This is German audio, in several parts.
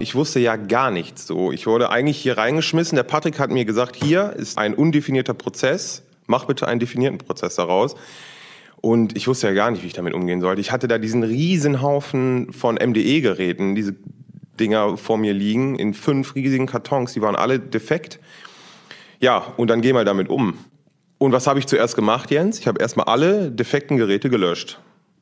Ich wusste ja gar nichts so. Ich wurde eigentlich hier reingeschmissen. Der Patrick hat mir gesagt, hier ist ein undefinierter Prozess. Mach bitte einen definierten Prozess daraus. Und ich wusste ja gar nicht, wie ich damit umgehen sollte. Ich hatte da diesen Riesenhaufen von MDE-Geräten, diese Dinger vor mir liegen, in fünf riesigen Kartons. Die waren alle defekt. Ja, und dann geh mal damit um. Und was habe ich zuerst gemacht, Jens? Ich habe erstmal alle defekten Geräte gelöscht.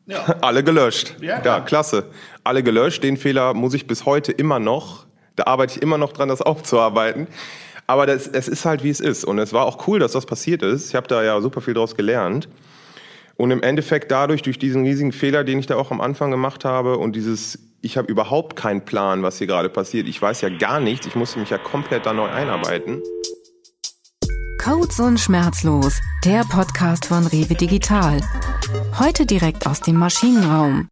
Ja. Alle gelöscht. Ja, ja, klasse. Alle gelöscht. Den Fehler muss ich bis heute immer noch, da arbeite ich immer noch dran, das aufzuarbeiten. Aber das, es ist halt, wie es ist. Und es war auch cool, dass das passiert ist. Ich habe da ja super viel draus gelernt. Und im Endeffekt dadurch, durch diesen riesigen Fehler, den ich da auch am Anfang gemacht habe und dieses, ich habe überhaupt keinen Plan, was hier gerade passiert. Ich weiß ja gar nichts. Ich musste mich ja komplett da neu einarbeiten. Codes und Schmerzlos, der Podcast von Rewe Digital. Heute direkt aus dem Maschinenraum.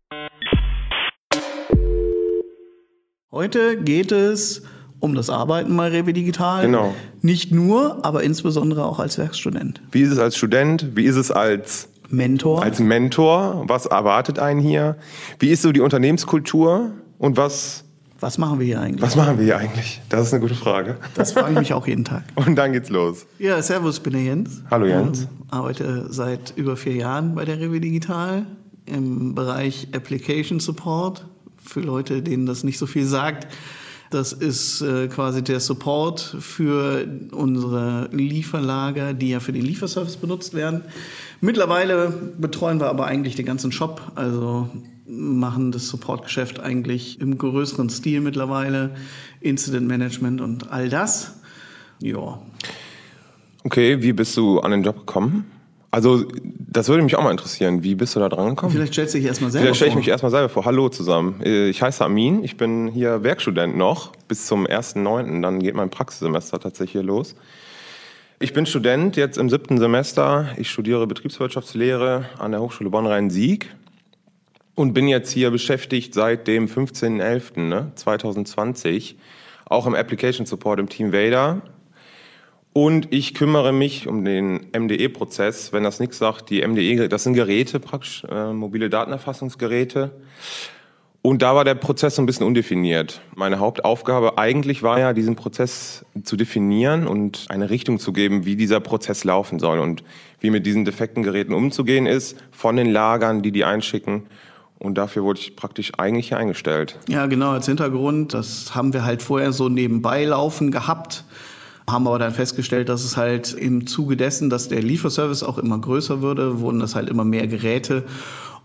Heute geht es um das Arbeiten bei Rewe Digital. Genau. Nicht nur, aber insbesondere auch als Werkstudent. Wie ist es als Student? Wie ist es als Mentor? Als Mentor. Was erwartet einen hier? Wie ist so die Unternehmenskultur? Und was was machen wir hier eigentlich? Was machen wir hier eigentlich? Das ist eine gute Frage. Das frage ich mich auch jeden Tag. Und dann geht's los. Ja, servus, ich bin der Jens. Hallo Jens. Ähm, arbeite seit über vier Jahren bei der Rewe Digital im Bereich Application Support. Für Leute, denen das nicht so viel sagt. Das ist äh, quasi der Support für unsere Lieferlager, die ja für den Lieferservice benutzt werden. Mittlerweile betreuen wir aber eigentlich den ganzen Shop, also machen das Supportgeschäft eigentlich im größeren Stil mittlerweile, Incident Management und all das. Ja. Okay, wie bist du an den Job gekommen? Also, das würde mich auch mal interessieren. Wie bist du da dran gekommen? Vielleicht stellst du dich erstmal selber Vielleicht stelle ich mich erstmal selber vor. Hallo zusammen. Ich heiße Amin. Ich bin hier Werkstudent noch bis zum 1.9. Dann geht mein Praxissemester tatsächlich hier los. Ich bin Student jetzt im siebten Semester. Ich studiere Betriebswirtschaftslehre an der Hochschule Bonn-Rhein-Sieg und bin jetzt hier beschäftigt seit dem 15.11. Ne, 2020, auch im Application Support im Team Vader. Und ich kümmere mich um den MDE-Prozess. Wenn das nichts sagt, die MDE, das sind Geräte praktisch, äh, mobile Datenerfassungsgeräte. Und da war der Prozess so ein bisschen undefiniert. Meine Hauptaufgabe eigentlich war ja, diesen Prozess zu definieren und eine Richtung zu geben, wie dieser Prozess laufen soll und wie mit diesen defekten Geräten umzugehen ist, von den Lagern, die die einschicken und dafür wurde ich praktisch eigentlich eingestellt. Ja, genau, als Hintergrund, das haben wir halt vorher so nebenbei laufen gehabt, haben aber dann festgestellt, dass es halt im Zuge dessen, dass der Lieferservice auch immer größer würde, wurden das halt immer mehr Geräte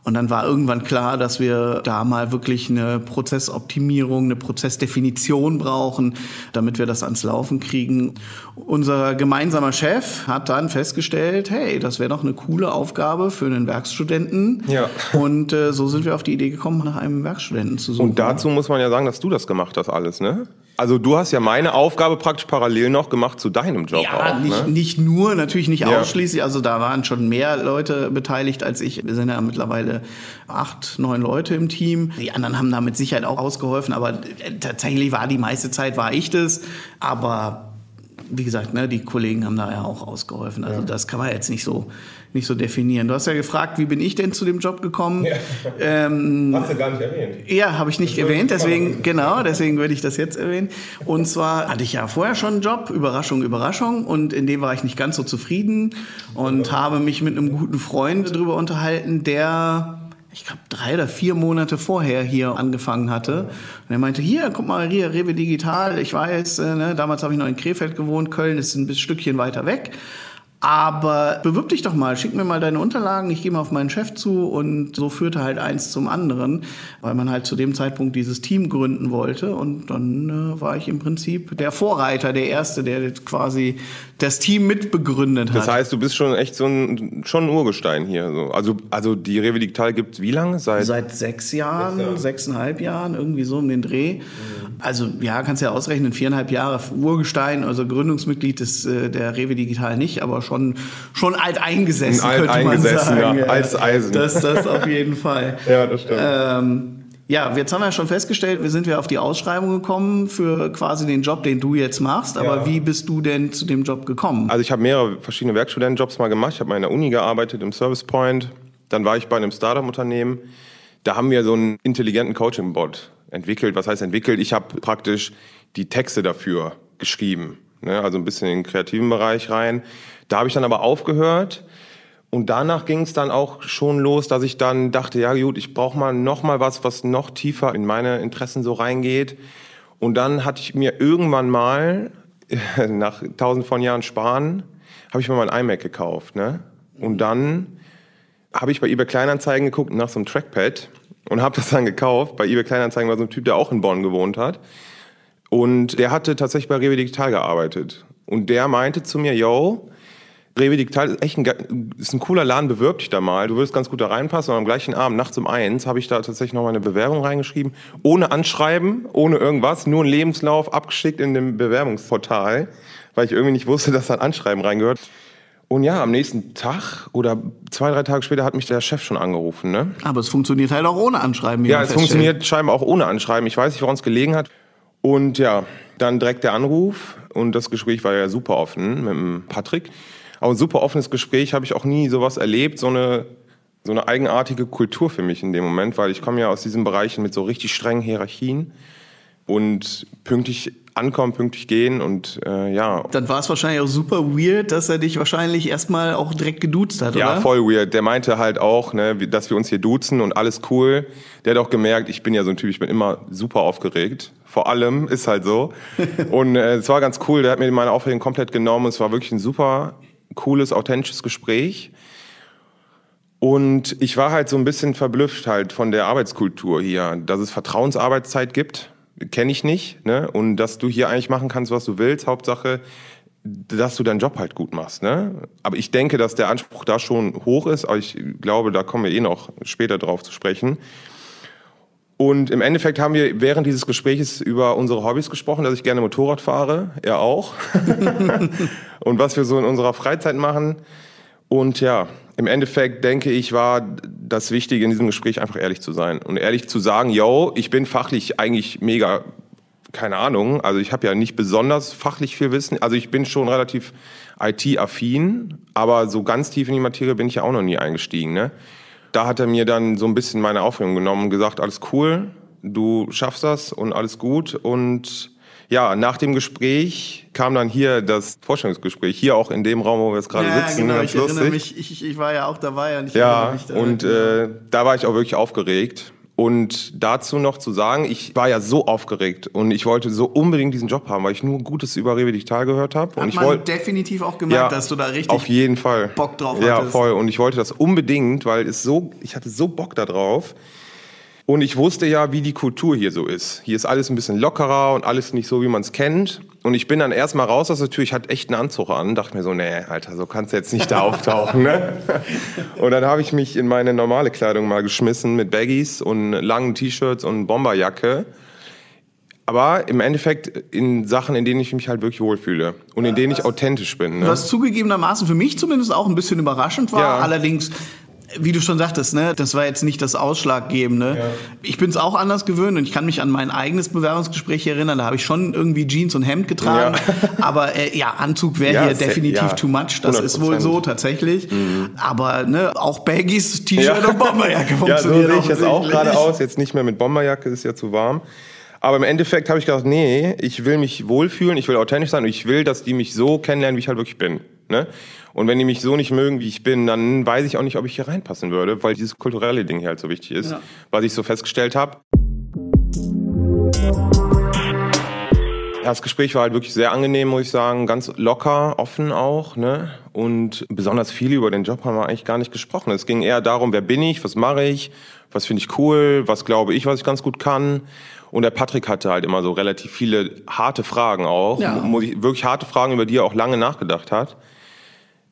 und dann war irgendwann klar, dass wir da mal wirklich eine Prozessoptimierung, eine Prozessdefinition brauchen, damit wir das ans Laufen kriegen. Unser gemeinsamer Chef hat dann festgestellt, hey, das wäre doch eine coole Aufgabe für einen Werkstudenten. Ja. Und äh, so sind wir auf die Idee gekommen, nach einem Werkstudenten zu suchen. Und dazu muss man ja sagen, dass du das gemacht hast alles, ne? Also du hast ja meine Aufgabe praktisch parallel noch gemacht zu deinem Job ja, auch. Nicht, ne? nicht nur, natürlich nicht ja. ausschließlich. Also da waren schon mehr Leute beteiligt als ich. Wir sind ja mittlerweile acht, neun Leute im Team. Die anderen haben da mit Sicherheit auch ausgeholfen, aber tatsächlich war die meiste Zeit war ich das. Aber wie gesagt, ne, die Kollegen haben da ja auch ausgeholfen. Also ja. das kann man jetzt nicht so, nicht so definieren. Du hast ja gefragt, wie bin ich denn zu dem Job gekommen? Ja. Ähm, hast du gar nicht erwähnt. Ja, habe ich nicht das erwähnt, deswegen, genau, deswegen würde ich das jetzt erwähnen. Und zwar hatte ich ja vorher schon einen Job, Überraschung, Überraschung, und in dem war ich nicht ganz so zufrieden und habe mich mit einem guten Freund darüber unterhalten, der ich glaube, drei oder vier Monate vorher hier angefangen hatte. Und er meinte, hier, guck mal, hier, Rewe Digital, ich weiß, äh, ne, damals habe ich noch in Krefeld gewohnt, Köln ist ein Stückchen weiter weg. Aber bewirb dich doch mal, schick mir mal deine Unterlagen, ich gehe mal auf meinen Chef zu und so führte halt eins zum anderen, weil man halt zu dem Zeitpunkt dieses Team gründen wollte und dann äh, war ich im Prinzip der Vorreiter, der Erste, der quasi das Team mitbegründet hat. Das heißt, du bist schon echt so ein, schon ein Urgestein hier. So. Also, also die Rewe Digital gibt's wie lange? Seit, Seit sechs Jahren, sechs Jahre. sechseinhalb Jahren, irgendwie so um den Dreh. Mhm. Also ja, kannst ja ausrechnen, viereinhalb Jahre Urgestein, also Gründungsmitglied des, äh, der Rewe Digital nicht, aber schon, schon alt eingesessen, alt könnte man sagen. Ja, altes Eisen. Das, das auf jeden Fall. ja, das stimmt. Ähm, ja, jetzt haben wir schon festgestellt, wir sind wir auf die Ausschreibung gekommen für quasi den Job, den du jetzt machst. Aber ja. wie bist du denn zu dem Job gekommen? Also ich habe mehrere verschiedene Werkstudentenjobs mal gemacht. Ich habe mal in der Uni gearbeitet, im Service Point. Dann war ich bei einem Startup-Unternehmen. Da haben wir so einen intelligenten Coaching-Bot entwickelt. Was heißt entwickelt? Ich habe praktisch die Texte dafür geschrieben. Ne? Also ein bisschen in den kreativen Bereich rein. Da habe ich dann aber aufgehört. Und danach ging es dann auch schon los, dass ich dann dachte, ja gut, ich brauche mal noch mal was, was noch tiefer in meine Interessen so reingeht. Und dann hatte ich mir irgendwann mal, nach tausend von Jahren sparen, habe ich mir mal ein iMac gekauft. Ne? Und dann habe ich bei eBay Kleinanzeigen geguckt nach so einem Trackpad und habe das dann gekauft. Bei eBay Kleinanzeigen war so ein Typ, der auch in Bonn gewohnt hat. Und der hatte tatsächlich bei Rewe Digital gearbeitet. Und der meinte zu mir, yo, Rewe Digital ist echt ein, ist ein cooler Laden, bewirb dich da mal. Du wirst ganz gut da reinpassen. Und am gleichen Abend, nachts um eins, habe ich da tatsächlich noch mal eine Bewerbung reingeschrieben. Ohne Anschreiben, ohne irgendwas, nur ein Lebenslauf abgeschickt in dem Bewerbungsportal, weil ich irgendwie nicht wusste, dass da ein Anschreiben reingehört. Und ja, am nächsten Tag oder zwei, drei Tage später hat mich der Chef schon angerufen. Ne? Aber es funktioniert halt auch ohne Anschreiben. Ja, es funktioniert scheinbar auch ohne Anschreiben. Ich weiß nicht, woran es gelegen hat. Und ja, dann direkt der Anruf und das Gespräch war ja super offen mit dem Patrick. Aber ein super offenes Gespräch habe ich auch nie sowas erlebt, so eine, so eine eigenartige Kultur für mich in dem Moment, weil ich komme ja aus diesen Bereichen mit so richtig strengen Hierarchien und pünktlich ankommen, pünktlich gehen und äh, ja. Dann war es wahrscheinlich auch super weird, dass er dich wahrscheinlich erstmal auch direkt geduzt hat, ja, oder? Ja, voll weird. Der meinte halt auch, ne, dass wir uns hier duzen und alles cool. Der hat auch gemerkt, ich bin ja so ein Typ, ich bin immer super aufgeregt. Vor allem ist halt so. und äh, es war ganz cool, der hat mir meine Aufregung komplett genommen. Es war wirklich ein super cooles, authentisches Gespräch. Und ich war halt so ein bisschen verblüfft halt von der Arbeitskultur hier, dass es Vertrauensarbeitszeit gibt, kenne ich nicht. Ne? Und dass du hier eigentlich machen kannst, was du willst. Hauptsache, dass du deinen Job halt gut machst. Ne? Aber ich denke, dass der Anspruch da schon hoch ist. Aber ich glaube, da kommen wir eh noch später drauf zu sprechen. Und im Endeffekt haben wir während dieses Gesprächs über unsere Hobbys gesprochen, dass ich gerne Motorrad fahre, er auch. und was wir so in unserer Freizeit machen. Und ja, im Endeffekt denke ich, war das Wichtige in diesem Gespräch einfach ehrlich zu sein und ehrlich zu sagen, yo, ich bin fachlich eigentlich mega, keine Ahnung, also ich habe ja nicht besonders fachlich viel Wissen, also ich bin schon relativ IT-affin, aber so ganz tief in die Materie bin ich ja auch noch nie eingestiegen, ne? Da hat er mir dann so ein bisschen meine Aufregung genommen und gesagt, alles cool, du schaffst das und alles gut. Und ja, nach dem Gespräch kam dann hier das Vorstellungsgespräch, hier auch in dem Raum, wo wir jetzt gerade ja, sitzen. Genau, ganz ich lustig. mich, ich, ich war ja auch dabei. Und ich ja, und äh, da war ich auch wirklich aufgeregt. Und dazu noch zu sagen, ich war ja so aufgeregt und ich wollte so unbedingt diesen Job haben, weil ich nur Gutes über Rewe Digital gehört habe. Hat und ich wollte definitiv auch gemerkt, ja, dass du da richtig auf jeden Fall Bock drauf hattest. Ja, voll. Und ich wollte das unbedingt, weil es so, ich hatte so Bock da drauf. Und ich wusste ja, wie die Kultur hier so ist. Hier ist alles ein bisschen lockerer und alles nicht so, wie man es kennt. Und ich bin dann erstmal raus aus der Tür, ich hatte echt einen Anzug an, dachte mir so, nee, Alter, so kannst du jetzt nicht da auftauchen. Ne? Und dann habe ich mich in meine normale Kleidung mal geschmissen mit Baggies und langen T-Shirts und Bomberjacke. Aber im Endeffekt in Sachen, in denen ich mich halt wirklich wohlfühle und in denen ich authentisch bin. Ne? Was zugegebenermaßen für mich zumindest auch ein bisschen überraschend war. Ja. Allerdings wie du schon sagtest, ne, das war jetzt nicht das Ausschlaggebende. Ja. Ich bin es auch anders gewöhnt und ich kann mich an mein eigenes Bewerbungsgespräch erinnern. Da habe ich schon irgendwie Jeans und Hemd getragen. Ja. Aber äh, ja, Anzug wäre ja, hier definitiv too much. Das 100%. ist wohl so tatsächlich. Mhm. Aber ne, auch Baggies, T-Shirt und Bomberjacke funktionieren. Ja, so sehe ich jetzt auch gerade aus. Jetzt nicht mehr mit Bomberjacke, ist ja zu warm. Aber im Endeffekt habe ich gedacht, nee, ich will mich wohlfühlen, ich will authentisch sein und ich will, dass die mich so kennenlernen, wie ich halt wirklich bin. Ne? Und wenn die mich so nicht mögen, wie ich bin, dann weiß ich auch nicht, ob ich hier reinpassen würde, weil dieses kulturelle Ding hier halt so wichtig ist, ja. was ich so festgestellt habe. Das Gespräch war halt wirklich sehr angenehm, muss ich sagen, ganz locker, offen auch, ne? Und besonders viel über den Job haben wir eigentlich gar nicht gesprochen. Es ging eher darum, wer bin ich, was mache ich, was finde ich cool, was glaube ich, was ich ganz gut kann. Und der Patrick hatte halt immer so relativ viele harte Fragen auch, ja. wirklich harte Fragen, über die er auch lange nachgedacht hat.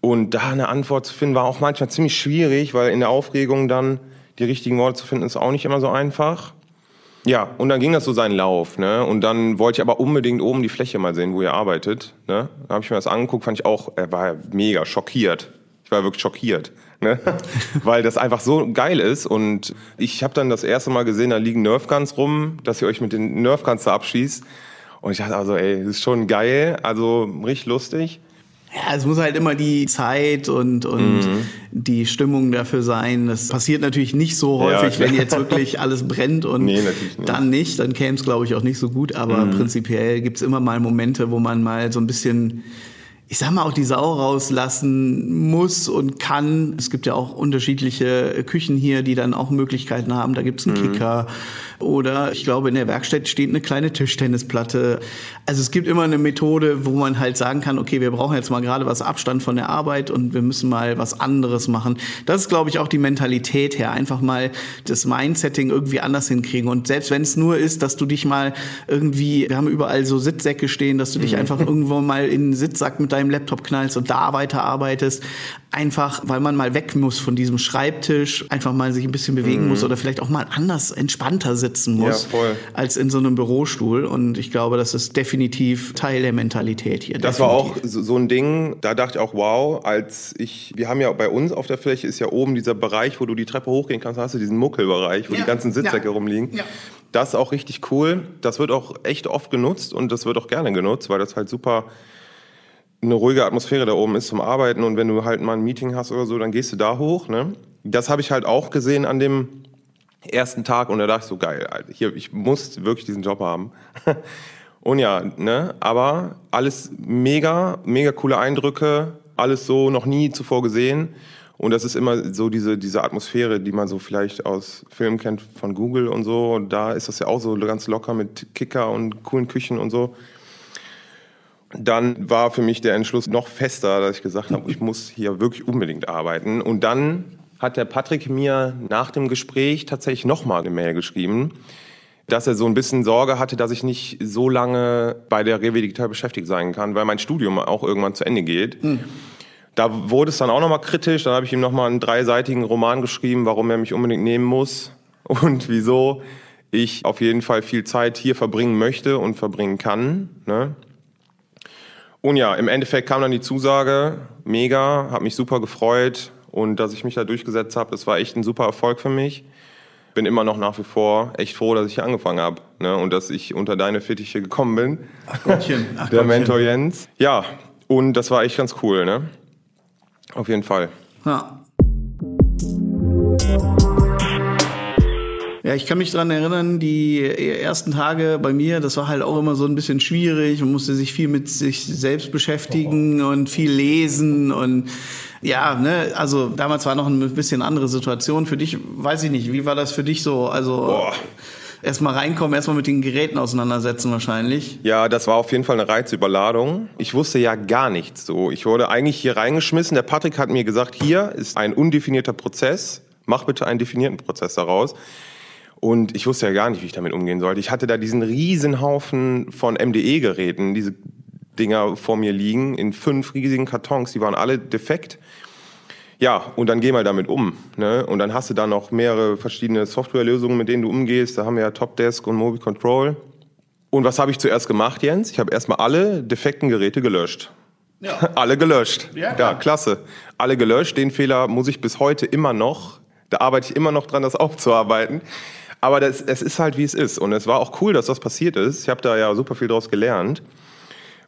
Und da eine Antwort zu finden, war auch manchmal ziemlich schwierig, weil in der Aufregung dann die richtigen Worte zu finden, ist auch nicht immer so einfach. Ja, und dann ging das so seinen Lauf. Ne? Und dann wollte ich aber unbedingt oben die Fläche mal sehen, wo ihr arbeitet. Ne? Da habe ich mir das angeguckt, fand ich auch, er war mega schockiert. Ich war wirklich schockiert. Ne? Weil das einfach so geil ist. Und ich habe dann das erste Mal gesehen, da liegen Nerfguns rum, dass ihr euch mit den Nerfguns da abschießt. Und ich dachte also, ey, das ist schon geil, also richtig lustig. Ja, es muss halt immer die Zeit und, und mhm. die Stimmung dafür sein. Das passiert natürlich nicht so häufig, ja, wenn jetzt wirklich alles brennt und nee, nicht. dann nicht. Dann käme es, glaube ich, auch nicht so gut. Aber mhm. prinzipiell gibt es immer mal Momente, wo man mal so ein bisschen ich sag mal, auch die Sau rauslassen muss und kann. Es gibt ja auch unterschiedliche Küchen hier, die dann auch Möglichkeiten haben. Da gibt's einen mhm. Kicker oder ich glaube, in der Werkstatt steht eine kleine Tischtennisplatte. Also es gibt immer eine Methode, wo man halt sagen kann, okay, wir brauchen jetzt mal gerade was Abstand von der Arbeit und wir müssen mal was anderes machen. Das ist, glaube ich, auch die Mentalität her. Einfach mal das Mindsetting irgendwie anders hinkriegen. Und selbst wenn es nur ist, dass du dich mal irgendwie, wir haben überall so Sitzsäcke stehen, dass du dich mhm. einfach irgendwo mal in den Sitzsack mit deinem Laptop knallst und da weiterarbeitest. Einfach, weil man mal weg muss von diesem Schreibtisch, einfach mal sich ein bisschen bewegen mhm. muss oder vielleicht auch mal anders, entspannter sitzen muss, ja, als in so einem Bürostuhl. Und ich glaube, das ist definitiv Teil der Mentalität hier. Das definitiv. war auch so ein Ding, da dachte ich auch, wow, als ich, wir haben ja bei uns auf der Fläche ist ja oben dieser Bereich, wo du die Treppe hochgehen kannst, hast du diesen Muckelbereich, wo ja. die ganzen Sitzsäcke ja. rumliegen. Ja. Das ist auch richtig cool. Das wird auch echt oft genutzt und das wird auch gerne genutzt, weil das halt super eine ruhige Atmosphäre da oben ist zum Arbeiten und wenn du halt mal ein Meeting hast oder so, dann gehst du da hoch. Ne? Das habe ich halt auch gesehen an dem ersten Tag und da dachte ich so, geil, Alter, hier, ich muss wirklich diesen Job haben. und ja, ne, aber alles mega, mega coole Eindrücke, alles so noch nie zuvor gesehen. Und das ist immer so diese, diese Atmosphäre, die man so vielleicht aus Filmen kennt von Google und so. Und da ist das ja auch so ganz locker mit Kicker und coolen Küchen und so dann war für mich der Entschluss noch fester, dass ich gesagt habe, ich muss hier wirklich unbedingt arbeiten. Und dann hat der Patrick mir nach dem Gespräch tatsächlich nochmal eine Mail geschrieben, dass er so ein bisschen Sorge hatte, dass ich nicht so lange bei der Rewe Digital beschäftigt sein kann, weil mein Studium auch irgendwann zu Ende geht. Mhm. Da wurde es dann auch nochmal kritisch. Dann habe ich ihm nochmal einen dreiseitigen Roman geschrieben, warum er mich unbedingt nehmen muss und wieso ich auf jeden Fall viel Zeit hier verbringen möchte und verbringen kann. Ne? Und ja, im Endeffekt kam dann die Zusage, mega, habe mich super gefreut und dass ich mich da durchgesetzt habe, das war echt ein super Erfolg für mich. Bin immer noch nach wie vor echt froh, dass ich hier angefangen habe ne? und dass ich unter deine Fittiche gekommen bin. Ach Gottchen, ach Der Gottchen. Mentor Jens. Ja, und das war echt ganz cool, ne? Auf jeden Fall. Ja. Ja, ich kann mich dran erinnern, die ersten Tage bei mir, das war halt auch immer so ein bisschen schwierig. Man musste sich viel mit sich selbst beschäftigen und viel lesen und ja, ne, also damals war noch ein bisschen andere Situation. Für dich, weiß ich nicht, wie war das für dich so? Also erstmal reinkommen, erstmal mit den Geräten auseinandersetzen wahrscheinlich. Ja, das war auf jeden Fall eine Reizüberladung. Ich wusste ja gar nichts so. Ich wurde eigentlich hier reingeschmissen. Der Patrick hat mir gesagt, hier ist ein undefinierter Prozess. Mach bitte einen definierten Prozess daraus. Und ich wusste ja gar nicht, wie ich damit umgehen sollte. Ich hatte da diesen Riesenhaufen von MDE-Geräten, diese Dinger vor mir liegen, in fünf riesigen Kartons, die waren alle defekt. Ja, und dann geh mal damit um. Ne? Und dann hast du da noch mehrere verschiedene Softwarelösungen, mit denen du umgehst. Da haben wir ja Topdesk und Mobi Control. Und was habe ich zuerst gemacht, Jens? Ich habe erstmal alle defekten Geräte gelöscht. Ja. alle gelöscht. Ja, ja, klasse. Alle gelöscht. Den Fehler muss ich bis heute immer noch, da arbeite ich immer noch dran, das aufzuarbeiten. Aber das, es ist halt, wie es ist. Und es war auch cool, dass das passiert ist. Ich habe da ja super viel draus gelernt.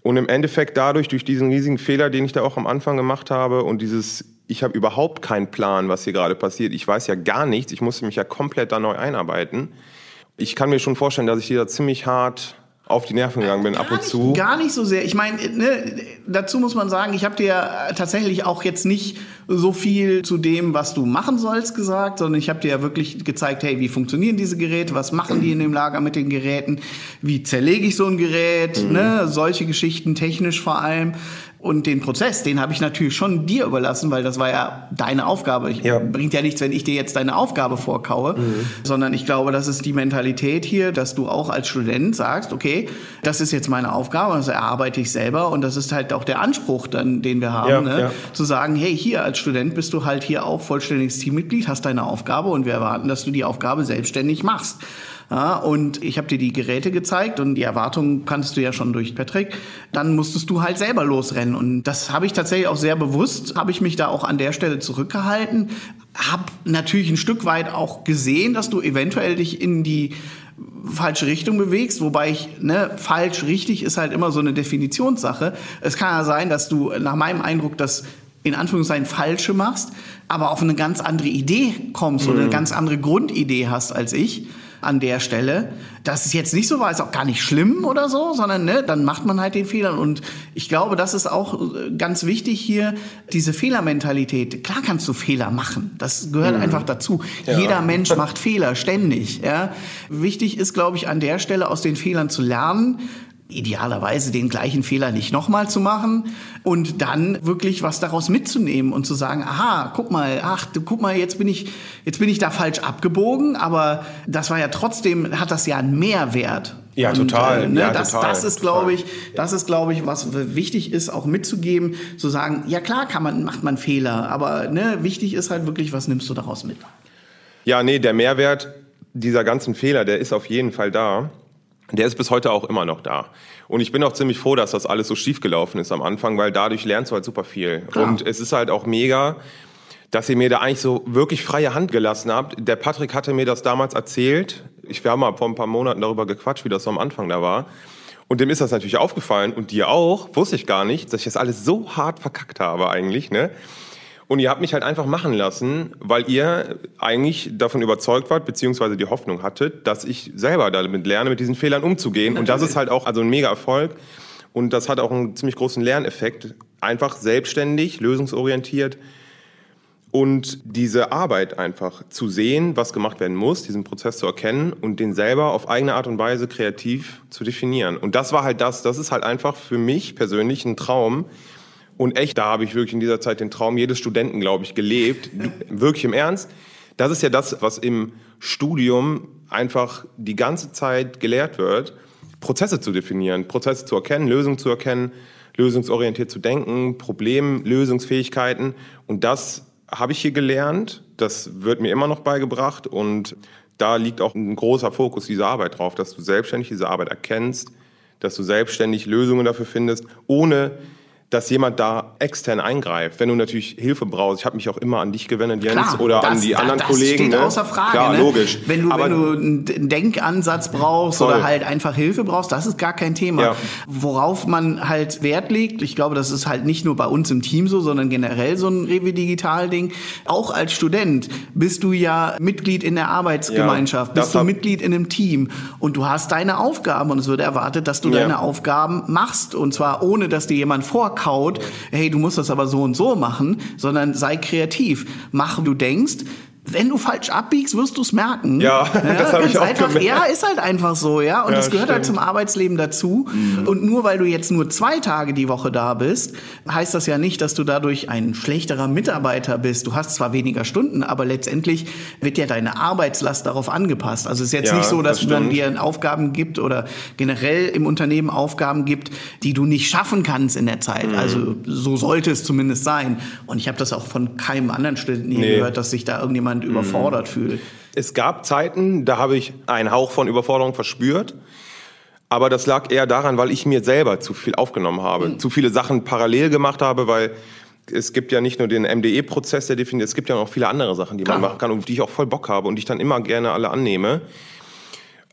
Und im Endeffekt dadurch, durch diesen riesigen Fehler, den ich da auch am Anfang gemacht habe und dieses, ich habe überhaupt keinen Plan, was hier gerade passiert. Ich weiß ja gar nichts. Ich musste mich ja komplett da neu einarbeiten. Ich kann mir schon vorstellen, dass ich hier da ziemlich hart auf die Nerven gegangen bin, gar ab und nicht, zu. Gar nicht so sehr. Ich meine, ne, dazu muss man sagen, ich habe dir tatsächlich auch jetzt nicht so viel zu dem, was du machen sollst, gesagt, sondern ich habe dir ja wirklich gezeigt, hey, wie funktionieren diese Geräte, was machen die in dem Lager mit den Geräten, wie zerlege ich so ein Gerät, mhm. ne, solche Geschichten, technisch vor allem. Und den Prozess, den habe ich natürlich schon dir überlassen, weil das war ja deine Aufgabe. Ich, ja. Bringt ja nichts, wenn ich dir jetzt deine Aufgabe vorkaue, mhm. sondern ich glaube, das ist die Mentalität hier, dass du auch als Student sagst, okay, das ist jetzt meine Aufgabe, das erarbeite ich selber und das ist halt auch der Anspruch, dann, den wir haben, ja, ne? Ja. zu sagen, hey, hier als Student bist du halt hier auch vollständiges Teammitglied, hast deine Aufgabe und wir erwarten, dass du die Aufgabe selbstständig machst. Ja, und ich habe dir die Geräte gezeigt und die Erwartungen kannst du ja schon durch Patrick. Dann musstest du halt selber losrennen. Und das habe ich tatsächlich auch sehr bewusst, habe ich mich da auch an der Stelle zurückgehalten. Hab natürlich ein Stück weit auch gesehen, dass du eventuell dich in die falsche Richtung bewegst, wobei ich, ne, falsch, richtig ist halt immer so eine Definitionssache. Es kann ja sein, dass du nach meinem Eindruck das in Anführungszeichen falsche machst, aber auf eine ganz andere Idee kommst mhm. oder eine ganz andere Grundidee hast als ich an der Stelle. Das ist jetzt nicht so war, ist auch gar nicht schlimm oder so, sondern ne, dann macht man halt den Fehler. Und ich glaube, das ist auch äh, ganz wichtig hier, diese Fehlermentalität. Klar kannst du Fehler machen. Das gehört mhm. einfach dazu. Ja. Jeder Mensch macht Fehler, ständig. Ja. Wichtig ist, glaube ich, an der Stelle aus den Fehlern zu lernen idealerweise den gleichen Fehler nicht nochmal zu machen und dann wirklich was daraus mitzunehmen und zu sagen, aha, guck mal, ach, guck mal, jetzt bin ich, jetzt bin ich da falsch abgebogen, aber das war ja trotzdem, hat das ja einen Mehrwert. Ja, und, total. Äh, ne, ja, das, total. das ist, glaube ich, das ist, glaube ich, was wichtig ist, auch mitzugeben, zu sagen, ja klar, kann man, macht man Fehler, aber ne, wichtig ist halt wirklich, was nimmst du daraus mit? Ja, nee, der Mehrwert dieser ganzen Fehler, der ist auf jeden Fall da der ist bis heute auch immer noch da. Und ich bin auch ziemlich froh, dass das alles so schief gelaufen ist am Anfang, weil dadurch lernst du halt super viel. Klar. Und es ist halt auch mega, dass ihr mir da eigentlich so wirklich freie Hand gelassen habt. Der Patrick hatte mir das damals erzählt. Ich wir haben mal vor ein paar Monaten darüber gequatscht, wie das so am Anfang da war. Und dem ist das natürlich aufgefallen und dir auch, wusste ich gar nicht, dass ich das alles so hart verkackt habe eigentlich, ne? Und ihr habt mich halt einfach machen lassen, weil ihr eigentlich davon überzeugt wart, beziehungsweise die Hoffnung hattet, dass ich selber damit lerne, mit diesen Fehlern umzugehen. Natürlich. Und das ist halt auch also ein mega Erfolg. Und das hat auch einen ziemlich großen Lerneffekt. Einfach selbstständig, lösungsorientiert und diese Arbeit einfach zu sehen, was gemacht werden muss, diesen Prozess zu erkennen und den selber auf eigene Art und Weise kreativ zu definieren. Und das war halt das, das ist halt einfach für mich persönlich ein Traum, und echt, da habe ich wirklich in dieser Zeit den Traum jedes Studenten, glaube ich, gelebt. wirklich im Ernst. Das ist ja das, was im Studium einfach die ganze Zeit gelehrt wird, Prozesse zu definieren, Prozesse zu erkennen, Lösungen zu erkennen, lösungsorientiert zu denken, Problemlösungsfähigkeiten. Und das habe ich hier gelernt. Das wird mir immer noch beigebracht. Und da liegt auch ein großer Fokus dieser Arbeit drauf, dass du selbstständig diese Arbeit erkennst, dass du selbstständig Lösungen dafür findest, ohne dass jemand da extern eingreift. Wenn du natürlich Hilfe brauchst, ich habe mich auch immer an dich gewendet, Jens, Klar, oder das, an die das, anderen das Kollegen. Steht ne? außer Frage. Klar, ne? logisch. Wenn du, Aber wenn du einen Denkansatz brauchst voll. oder halt einfach Hilfe brauchst, das ist gar kein Thema. Ja. Worauf man halt Wert legt, ich glaube, das ist halt nicht nur bei uns im Team so, sondern generell so ein Revi Digital Ding. Auch als Student bist du ja Mitglied in der Arbeitsgemeinschaft, ja, bist du Mitglied in einem Team und du hast deine Aufgaben und es wird erwartet, dass du ja. deine Aufgaben machst und zwar ohne, dass dir jemand vorkaut, hey, du musst das aber so und so machen, sondern sei kreativ. Mach, du denkst, wenn du falsch abbiegst, wirst du es merken. Ja, ja das habe ich auch einfach, gemerkt. Ja, ist halt einfach so, ja. Und ja, das gehört halt stimmt. halt zum Arbeitsleben dazu. Mhm. Und nur weil du jetzt nur zwei Tage die Woche da bist, heißt das ja nicht, dass du dadurch ein schlechterer Mitarbeiter bist. Du hast zwar weniger Stunden, aber letztendlich wird ja deine Arbeitslast darauf angepasst. Also es ist jetzt ja, nicht so, dass das man dir Aufgaben gibt oder generell im Unternehmen Aufgaben gibt, die du nicht schaffen kannst in der Zeit. Mhm. Also so sollte es zumindest sein. Und ich habe das auch von keinem anderen Studenten nee. gehört, dass sich da irgendjemand überfordert mhm. fühlt. Es gab Zeiten, da habe ich einen Hauch von Überforderung verspürt. Aber das lag eher daran, weil ich mir selber zu viel aufgenommen habe, mhm. zu viele Sachen parallel gemacht habe, weil es gibt ja nicht nur den MDE-Prozess, der definiert, es gibt ja noch viele andere Sachen, die Klar. man machen kann und die ich auch voll Bock habe und die ich dann immer gerne alle annehme.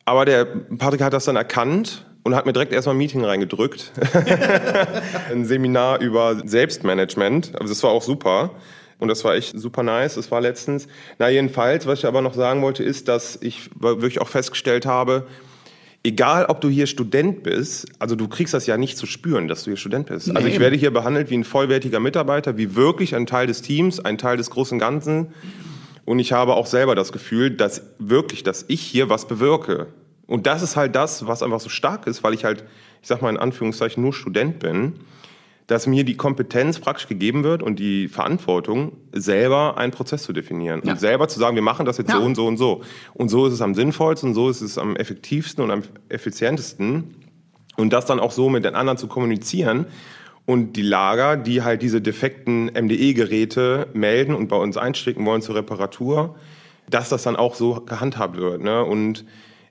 Aber der Patrick hat das dann erkannt und hat mir direkt erstmal ein Meeting reingedrückt. ein Seminar über Selbstmanagement. Also das war auch super. Und das war echt super nice. Das war letztens. Na, jedenfalls, was ich aber noch sagen wollte, ist, dass ich wirklich auch festgestellt habe, egal ob du hier Student bist, also du kriegst das ja nicht zu spüren, dass du hier Student bist. Nee. Also ich werde hier behandelt wie ein vollwertiger Mitarbeiter, wie wirklich ein Teil des Teams, ein Teil des großen Ganzen. Und ich habe auch selber das Gefühl, dass wirklich, dass ich hier was bewirke. Und das ist halt das, was einfach so stark ist, weil ich halt, ich sag mal in Anführungszeichen, nur Student bin dass mir die Kompetenz praktisch gegeben wird und die Verantwortung, selber einen Prozess zu definieren ja. und selber zu sagen, wir machen das jetzt ja. so und so und so. Und so ist es am sinnvollsten, so ist es am effektivsten und am effizientesten. Und das dann auch so mit den anderen zu kommunizieren. Und die Lager, die halt diese defekten MDE-Geräte melden und bei uns einstecken wollen zur Reparatur, dass das dann auch so gehandhabt wird. Ne? Und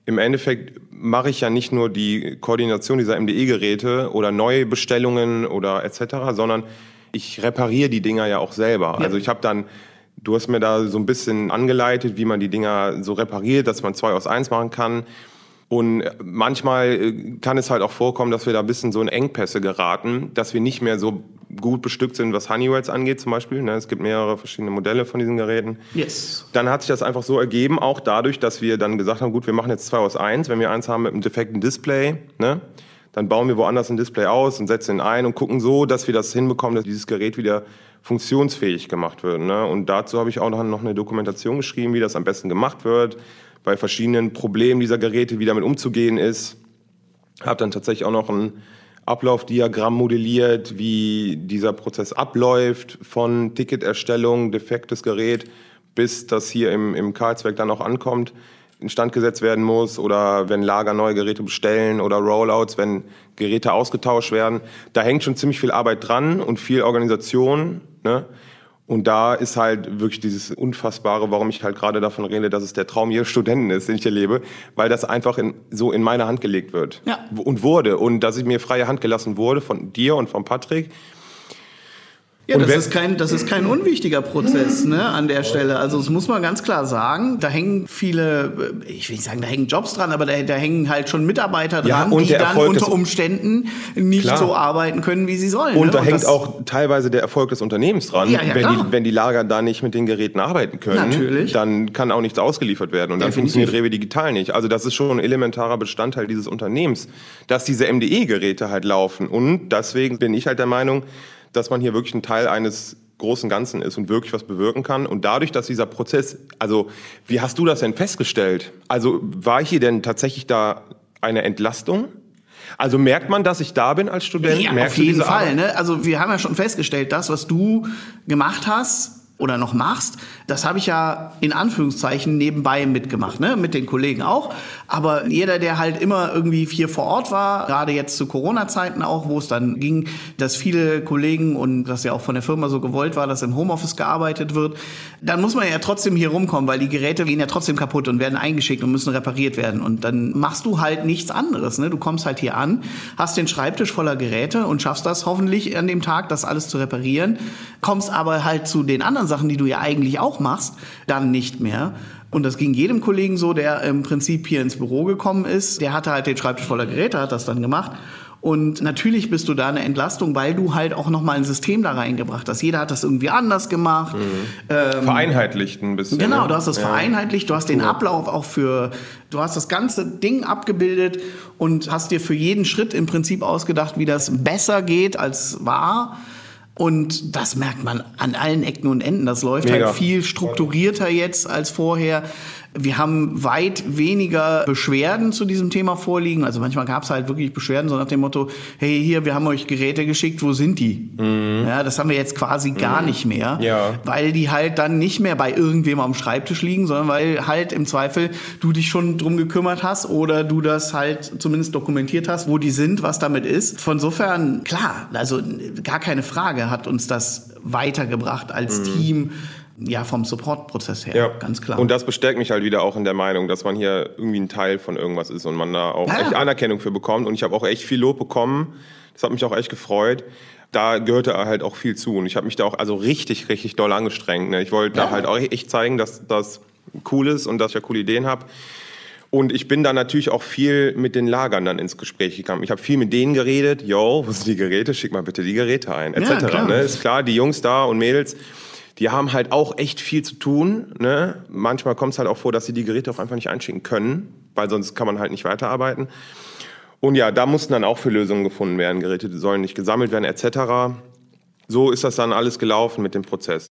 im Endeffekt mache ich ja nicht nur die Koordination dieser MDE-Geräte oder neue Bestellungen oder etc., sondern ich repariere die Dinger ja auch selber. Ja. Also ich habe dann, du hast mir da so ein bisschen angeleitet, wie man die Dinger so repariert, dass man zwei aus eins machen kann. Und manchmal äh, kann es halt auch vorkommen, dass wir da ein bisschen so in Engpässe geraten, dass wir nicht mehr so gut bestückt sind, was Honeywells angeht zum Beispiel. Ne? Es gibt mehrere verschiedene Modelle von diesen Geräten. Yes. Dann hat sich das einfach so ergeben, auch dadurch, dass wir dann gesagt haben, gut, wir machen jetzt zwei aus eins. Wenn wir eins haben mit einem defekten Display, ne? dann bauen wir woanders ein Display aus und setzen ihn ein und gucken so, dass wir das hinbekommen, dass dieses Gerät wieder funktionsfähig gemacht wird. Ne? Und dazu habe ich auch noch eine Dokumentation geschrieben, wie das am besten gemacht wird, bei verschiedenen Problemen dieser Geräte, wie damit umzugehen ist. Habe dann tatsächlich auch noch ein Ablaufdiagramm modelliert, wie dieser Prozess abläuft, von Ticketerstellung, defektes Gerät, bis das hier im, im Karlswerk dann auch ankommt instand gesetzt werden muss oder wenn Lager neue Geräte bestellen oder Rollouts, wenn Geräte ausgetauscht werden. Da hängt schon ziemlich viel Arbeit dran und viel Organisation. Ne? Und da ist halt wirklich dieses Unfassbare, warum ich halt gerade davon rede, dass es der Traum jedes Studenten ist, den ich erlebe, weil das einfach in, so in meine Hand gelegt wird. Ja. Und wurde. Und dass ich mir freie Hand gelassen wurde von dir und von Patrick. Ja, Und das ist, kein, das ist kein unwichtiger Prozess ne, an der Stelle. Also das muss man ganz klar sagen. Da hängen viele, ich will nicht sagen, da hängen Jobs dran, aber da, da hängen halt schon Mitarbeiter Ja, dran, und die dann Erfolg unter Umständen nicht Klar. so arbeiten können, wie sie sollen. Und ne? da hängt das- auch teilweise der Erfolg des Unternehmens dran. Ja, ja, wenn, klar. die, wenn die Lager da nicht mit den Geräten arbeiten können, Natürlich. dann kann auch nichts ausgeliefert werden. Und dann Definitiv. funktioniert Rewe Digital nicht. Also das ist schon ein elementarer Bestandteil dieses Unternehmens, dass diese MDE-Geräte halt laufen. Und deswegen bin ich halt der Meinung, dass man hier wirklich ein Teil eines großen Ganzen ist und wirklich was bewirken kann. Und dadurch, dass dieser Prozess, also wie hast du das denn festgestellt? Also war hier denn tatsächlich da eine Entlastung? Also merkt man, dass ich da bin als Student? Ja, Merkst auf jeden Fall. Ne? Also wir haben ja schon festgestellt, das, was du gemacht hast oder noch machst, das habe ich ja in Anführungszeichen nebenbei mitgemacht, ne? mit den Kollegen auch. Aber jeder, der halt immer irgendwie hier vor Ort war, gerade jetzt zu Corona-Zeiten auch, wo es dann ging, dass viele Kollegen und das ja auch von der Firma so gewollt war, dass im Homeoffice gearbeitet wird, dann muss man ja trotzdem hier rumkommen, weil die Geräte gehen ja trotzdem kaputt und werden eingeschickt und müssen repariert werden. Und dann machst du halt nichts anderes. Ne? Du kommst halt hier an, hast den Schreibtisch voller Geräte und schaffst das hoffentlich an dem Tag, das alles zu reparieren, kommst aber halt zu den anderen Sachen, die du ja eigentlich auch machst, dann nicht mehr. Und das ging jedem Kollegen so, der im Prinzip hier ins Büro gekommen ist. Der hatte halt den Schreibtisch voller Geräte, hat das dann gemacht. Und natürlich bist du da eine Entlastung, weil du halt auch nochmal ein System da reingebracht hast. Jeder hat das irgendwie anders gemacht. Vereinheitlicht ein bisschen. Genau, ne? du hast das Ja. vereinheitlicht, du hast den Ablauf auch für, du hast das ganze Ding abgebildet und hast dir für jeden Schritt im Prinzip ausgedacht, wie das besser geht als war. Und das merkt man an allen Ecken und Enden. Das läuft Mega. halt viel strukturierter jetzt als vorher. Wir haben weit weniger Beschwerden zu diesem Thema vorliegen. Also manchmal gab es halt wirklich Beschwerden, so nach dem Motto, hey, hier, wir haben euch Geräte geschickt, wo sind die? Ja, das haben wir jetzt quasi gar nicht mehr Ja. weil die halt dann nicht mehr bei irgendwem am Schreibtisch liegen, sondern weil halt im Zweifel du dich schon drum gekümmert hast oder du das halt zumindest dokumentiert hast, wo die sind, was damit ist. Von insofern, klar, also gar keine Frage hat uns das weitergebracht als Team, ja, vom Support-Prozess her, Ja, ganz klar. Und das bestärkt mich halt wieder auch in der Meinung, dass man hier irgendwie ein Teil von irgendwas ist und man da auch Ja. echt Anerkennung für bekommt. Und ich habe auch echt viel Lob bekommen. Das hat mich auch echt gefreut. Da gehörte halt auch viel zu. Und ich habe mich da auch also richtig, richtig doll angestrengt. Ne? Ich wollte Ja. da halt auch echt zeigen, dass das cool ist und dass ich ja coole Ideen habe. Und ich bin da natürlich auch viel mit den Lagern dann ins Gespräch gekommen. Ich habe viel mit denen geredet. Yo, wo sind die Geräte? Schick mal bitte die Geräte ein, etc. klar. ne? Ist klar, die Jungs da und Mädels, die haben halt auch echt viel zu tun. Ne? Manchmal kommt es halt auch vor, dass sie die Geräte auch einfach nicht einschicken können, weil sonst kann man halt nicht weiterarbeiten. Und ja, da mussten dann auch für Lösungen gefunden werden. Geräte sollen nicht gesammelt werden, etc. So ist das dann alles gelaufen mit dem Prozess.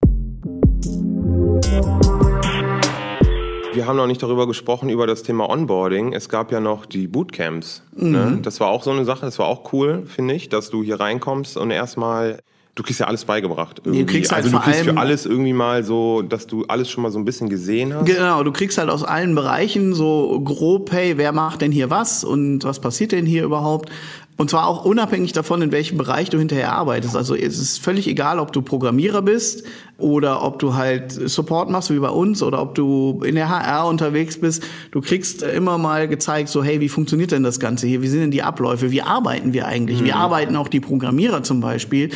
Wir haben noch nicht darüber gesprochen, über das Thema Onboarding. Es gab ja noch die Bootcamps. Ne? Das war auch so eine Sache, das war auch cool, finde ich, dass du hier reinkommst und erstmal, du kriegst ja alles beigebracht. Irgendwie. kriegst halt also du kriegst für alles irgendwie mal so, dass du alles schon mal so ein bisschen gesehen hast. Genau, du kriegst halt aus allen Bereichen so grob, hey, wer macht denn hier was und was passiert denn hier überhaupt? Und zwar auch unabhängig davon, in welchem Bereich du hinterher arbeitest. Also es ist völlig egal, ob du Programmierer bist oder ob du halt Support machst wie bei uns oder ob du in der HR unterwegs bist. Du kriegst immer mal gezeigt, so hey, wie funktioniert denn das Ganze hier? Wie sind denn die Abläufe? Wie arbeiten wir eigentlich? Mhm. Wie arbeiten auch die Programmierer zum Beispiel?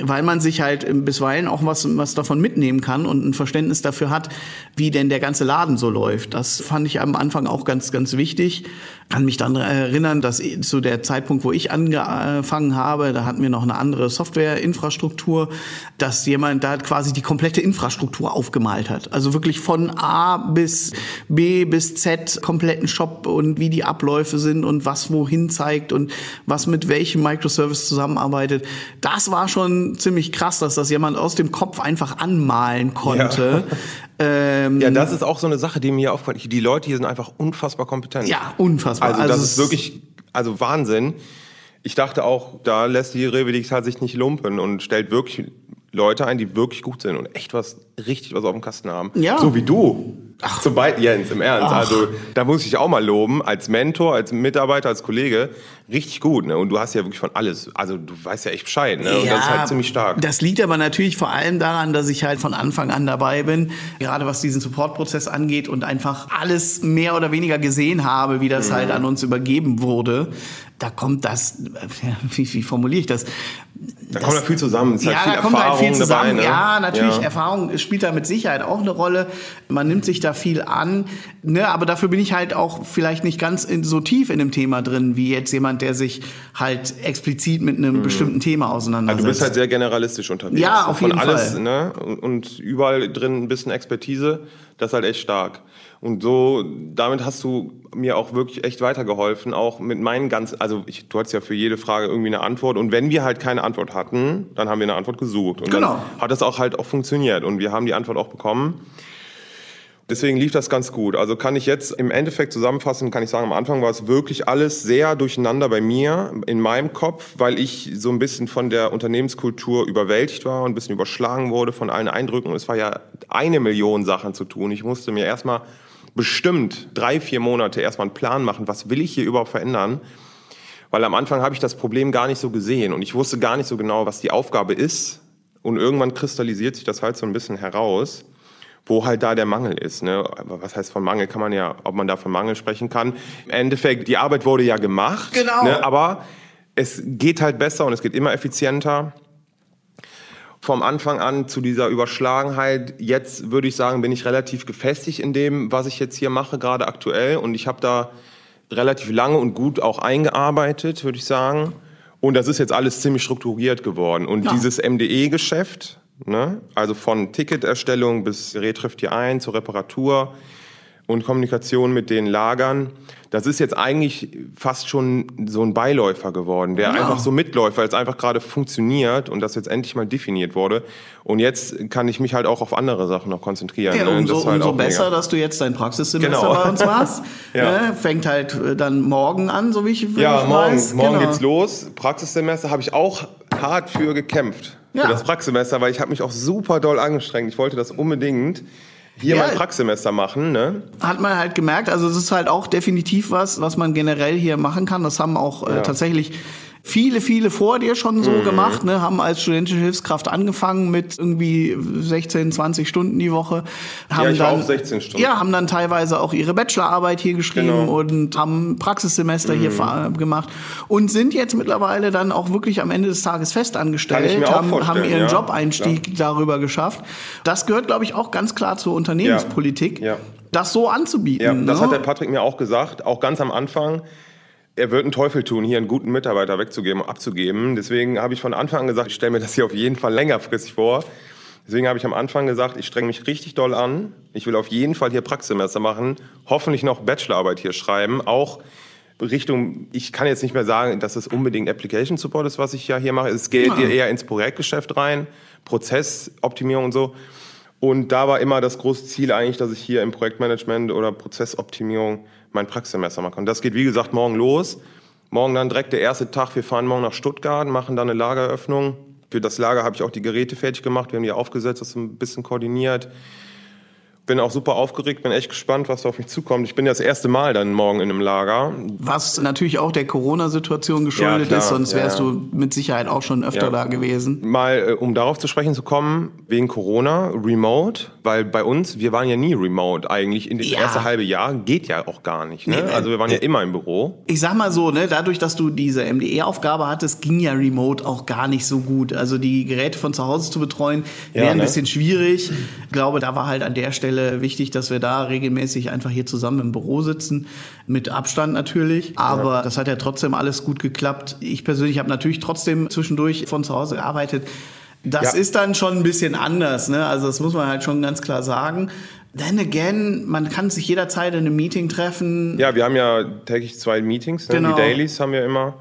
Weil man sich halt bisweilen auch was, was davon mitnehmen kann und ein Verständnis dafür hat, wie denn der ganze Laden so läuft. Das fand ich am Anfang auch ganz, ganz wichtig. Kann mich dann erinnern, dass zu der Zeitpunkt, wo ich angefangen habe, da hatten wir noch eine andere Softwareinfrastruktur, dass jemand da quasi die komplette Infrastruktur aufgemalt hat. Also wirklich von A bis B bis Z kompletten Shop und wie die Abläufe sind und was wohin zeigt und was mit welchem Microservice zusammenarbeitet. Das war schon ziemlich krass, dass das jemand aus dem Kopf einfach anmalen konnte. Ja. Ähm, ja, das ist auch so eine Sache, die mir aufgefallen ist. Die Leute hier sind einfach unfassbar kompetent. Ja, unfassbar. Also, also das ist wirklich, also Wahnsinn. Ich dachte auch, da lässt die Rewe Digital sich nicht lumpen und stellt wirklich Leute ein, die wirklich gut sind und echt was, richtig was auf dem Kasten haben. Ja. So wie du. Ach. Zum Beispiel, Jens, im Ernst. Ach. Also, da muss ich auch mal loben, als Mentor, als Mitarbeiter, als Kollege, richtig gut. Ne? Und du hast ja wirklich von alles, also du weißt ja echt Bescheid. Ne? Und ja, das ist halt ziemlich stark. Das liegt aber natürlich vor allem daran, dass ich halt von Anfang an dabei bin, gerade was diesen Supportprozess angeht und einfach alles mehr oder weniger gesehen habe, wie das mhm. halt an uns übergeben wurde da kommt das, wie, wie formuliere ich das? Da kommt halt viel zusammen. Ja, halt da kommt Erfahrung halt viel zusammen. Dabei, ne? Ja, natürlich, ja. Erfahrung spielt da mit Sicherheit auch eine Rolle. Man nimmt sich da viel an. Ne? Aber dafür bin ich halt auch vielleicht nicht ganz in, so tief in dem Thema drin, wie jetzt jemand, der sich halt explizit mit einem mhm. bestimmten Thema auseinandersetzt. Also du bist halt sehr generalistisch unterwegs. Ja, auf jeden Von alles, Fall. Ne? Und überall drin ein bisschen Expertise. Das ist halt echt stark. Und so, damit hast du mir auch wirklich echt weitergeholfen, auch mit meinen ganzen, also ich, du hattest ja für jede Frage irgendwie eine Antwort und wenn wir halt keine Antwort hatten, dann haben wir eine Antwort gesucht und genau. dann hat das auch halt auch funktioniert und wir haben die Antwort auch bekommen. Deswegen lief das ganz gut. Also kann ich jetzt im Endeffekt zusammenfassen, kann ich sagen, am Anfang war es wirklich alles sehr durcheinander bei mir, in meinem Kopf, weil ich so ein bisschen von der Unternehmenskultur überwältigt war und ein bisschen überschlagen wurde von allen Eindrücken. Es war ja eine Million Sachen zu tun. Ich musste mir erstmal bestimmt drei, vier Monate erstmal einen Plan machen, was will ich hier überhaupt verändern. Weil am Anfang habe ich das Problem gar nicht so gesehen und ich wusste gar nicht so genau, was die Aufgabe ist. Und irgendwann kristallisiert sich das halt so ein bisschen heraus, wo halt da der Mangel ist. Ne? Was heißt von Mangel? Kann man ja, ob man da von Mangel sprechen kann. Im Endeffekt, die Arbeit wurde ja gemacht. Genau. Ne? Aber es geht halt besser und es geht immer effizienter vom Anfang an zu dieser Überschlagenheit. Jetzt würde ich sagen, bin ich relativ gefestigt in dem, was ich jetzt hier mache, gerade aktuell. Und ich habe da relativ lange und gut auch eingearbeitet, würde ich sagen. Und das ist jetzt alles ziemlich strukturiert geworden. Und ja. dieses MDE-Geschäft, ne, also von Ticketerstellung bis Gerät trifft hier ein, zur Reparatur und Kommunikation mit den Lagern, das ist jetzt eigentlich fast schon so ein Beiläufer geworden, der ja. einfach so mitläuft, weil es einfach gerade funktioniert und das jetzt endlich mal definiert wurde. Und jetzt kann ich mich halt auch auf andere Sachen noch konzentrieren. Ja, ne? umso, das halt umso besser, mega. dass du jetzt dein Praxissemester genau. bei uns machst. ja. ne? Fängt halt äh, dann morgen an, so wie ich, ja, ich morgen, weiß. Morgen genau. geht's los. Praxissemester habe ich auch hart für gekämpft. Ja. Für das Praxissemester, weil ich habe mich auch super doll angestrengt. Ich wollte das unbedingt hier ja, mein Praxissemester machen, ne? Hat man halt gemerkt, also es ist halt auch definitiv was, was man generell hier machen kann. Das haben auch äh, tatsächlich viele, viele vor dir schon so mhm. gemacht, ne, haben als studentische Hilfskraft angefangen mit irgendwie 16, 20 Stunden die Woche. Haben ja, ich dann, auch 16 Stunden. Ja, haben dann teilweise auch ihre Bachelorarbeit hier geschrieben genau. und haben Praxissemester mhm. hier gemacht und sind jetzt mittlerweile dann auch wirklich am Ende des Tages festangestellt, haben, haben ihren ja. Job-Einstieg ja. darüber geschafft. Das gehört, glaube ich, auch ganz klar zur Unternehmenspolitik. Ja. Das so anzubieten. Ja, das ne? hat der Patrick mir auch gesagt, auch ganz am Anfang er wird einen Teufel tun, hier einen guten Mitarbeiter wegzugeben, abzugeben. Deswegen habe ich von Anfang an gesagt, ich stelle mir das hier auf jeden Fall längerfristig vor. Deswegen habe ich am Anfang gesagt, ich strenge mich richtig doll an. Ich will auf jeden Fall hier Praxissemester machen, hoffentlich noch Bachelorarbeit hier schreiben, auch Richtung, ich kann jetzt nicht mehr sagen, dass es unbedingt Application Support ist, was ich ja hier mache. Es geht ja. eher ins Projektgeschäft rein, Prozessoptimierung und so. Und da war immer das große Ziel eigentlich, dass ich hier im Projektmanagement oder Prozessoptimierung mein Praxissemester machen kann. Das geht, wie gesagt, morgen los. Morgen dann direkt der erste Tag. Wir fahren morgen nach Stuttgart, machen dann eine Lageröffnung. Für das Lager habe ich auch die Geräte fertig gemacht. Wir haben die aufgesetzt, das ein bisschen koordiniert. Bin auch super aufgeregt, bin echt gespannt, was da auf mich zukommt. Ich bin ja das erste Mal dann morgen in einem Lager. Was natürlich auch der Corona-Situation geschuldet Ja, ist, sonst wärst Ja. du mit Sicherheit auch schon öfter Ja. da gewesen. Mal, äh, um darauf zu sprechen zu kommen, wegen Corona, remote, weil bei uns, wir waren ja nie remote eigentlich. In das Ja. erste halbe Jahr geht ja auch gar nicht. Ne? Nee, Also wir waren ja immer im Büro. Ich sag mal so, ne, dadurch, dass du diese MDE-Aufgabe hattest, ging ja Remote auch gar nicht so gut. Also die Geräte von zu Hause zu betreuen, wäre Ja, ein ne? bisschen schwierig. Ich glaube, da war halt an der Stelle wichtig, dass wir da regelmäßig einfach hier zusammen im Büro sitzen, mit Abstand natürlich. Aber das hat ja trotzdem alles gut geklappt. Ich persönlich habe natürlich trotzdem zwischendurch von zu Hause gearbeitet. Das Ja. ist dann schon ein bisschen anders, ne? Also das muss man halt schon ganz klar sagen. Then again, man kann sich jederzeit in einem Meeting treffen. Ja, wir haben ja täglich zwei Meetings, ne? Genau. die Dailies haben wir immer.